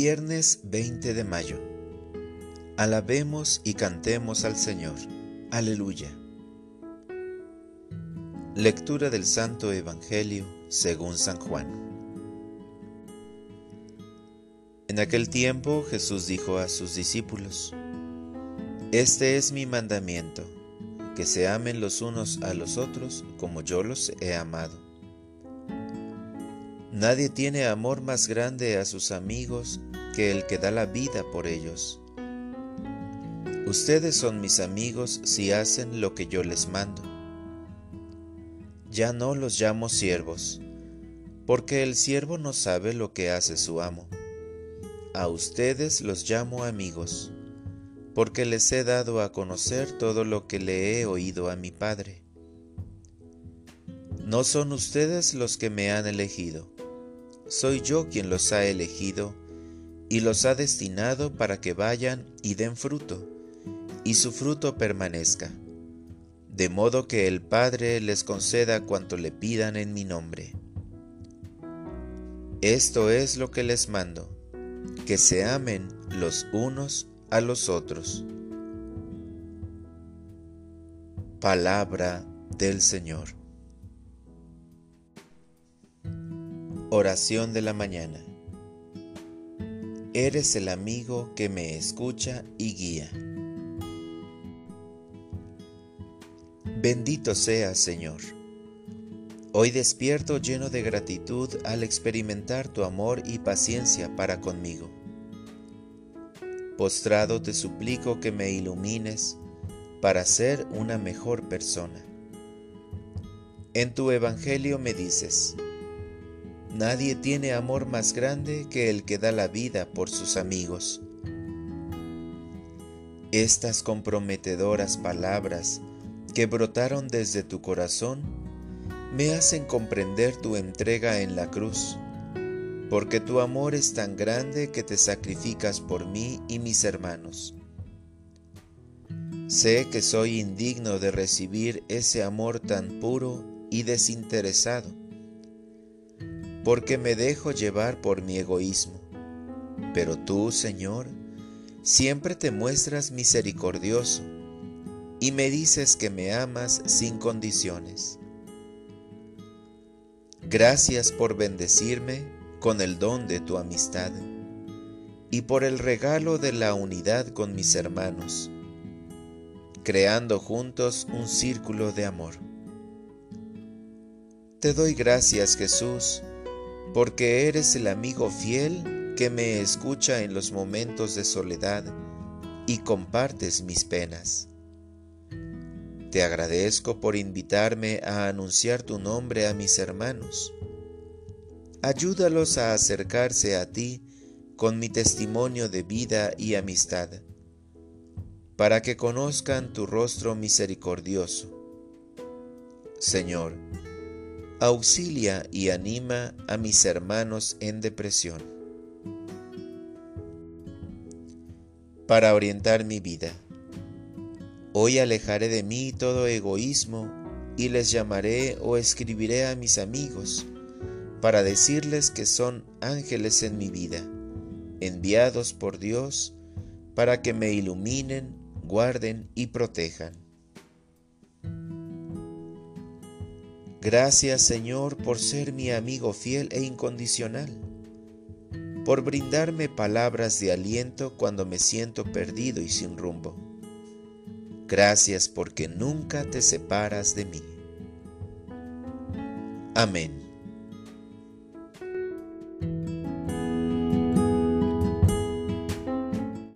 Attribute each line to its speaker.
Speaker 1: Viernes 20 de mayo. Alabemos y cantemos al Señor. Aleluya. Lectura del Santo Evangelio según San Juan. En aquel tiempo Jesús dijo a sus discípulos, Este es mi mandamiento, que se amen los unos a los otros como yo los he amado. Nadie tiene amor más grande a sus amigos que el que da la vida por ellos. Ustedes son mis amigos si hacen lo que yo les mando. Ya no los llamo siervos, porque el siervo no sabe lo que hace su amo. A ustedes los llamo amigos, porque les he dado a conocer todo lo que le he oído a mi Padre. No son ustedes los que me han elegido soy yo quien los ha elegido y los ha destinado para que vayan y den fruto, y su fruto permanezca, de modo que el Padre les conceda cuanto le pidan en mi nombre. Esto es lo que les mando, que se amen los unos a los otros. Palabra del Señor. Oración de la mañana. Eres el amigo que me escucha y guía. Bendito seas, Señor. Hoy despierto lleno de gratitud al experimentar tu amor y paciencia para conmigo. Postrado te suplico que me ilumines para ser una mejor persona. En tu Evangelio me dices, Nadie tiene amor más grande que el que da la vida por sus amigos. Estas comprometedoras palabras que brotaron desde tu corazón me hacen comprender tu entrega en la cruz, porque tu amor es tan grande que te sacrificas por mí y mis hermanos. Sé que soy indigno de recibir ese amor tan puro y desinteresado porque me dejo llevar por mi egoísmo. Pero tú, Señor, siempre te muestras misericordioso y me dices que me amas sin condiciones. Gracias por bendecirme con el don de tu amistad y por el regalo de la unidad con mis hermanos, creando juntos un círculo de amor. Te doy gracias, Jesús, porque eres el amigo fiel que me escucha en los momentos de soledad y compartes mis penas. Te agradezco por invitarme a anunciar tu nombre a mis hermanos. Ayúdalos a acercarse a ti con mi testimonio de vida y amistad, para que conozcan tu rostro misericordioso. Señor, auxilia y anima a mis hermanos en depresión. Para orientar mi vida, hoy alejaré de mí todo egoísmo y les llamaré o escribiré a mis amigos para decirles que son ángeles en mi vida, enviados por Dios para que me iluminen, guarden y protejan. Gracias Señor por ser mi amigo fiel e incondicional, por brindarme palabras de aliento cuando me siento perdido y sin rumbo. Gracias porque nunca te separas de mí. Amén.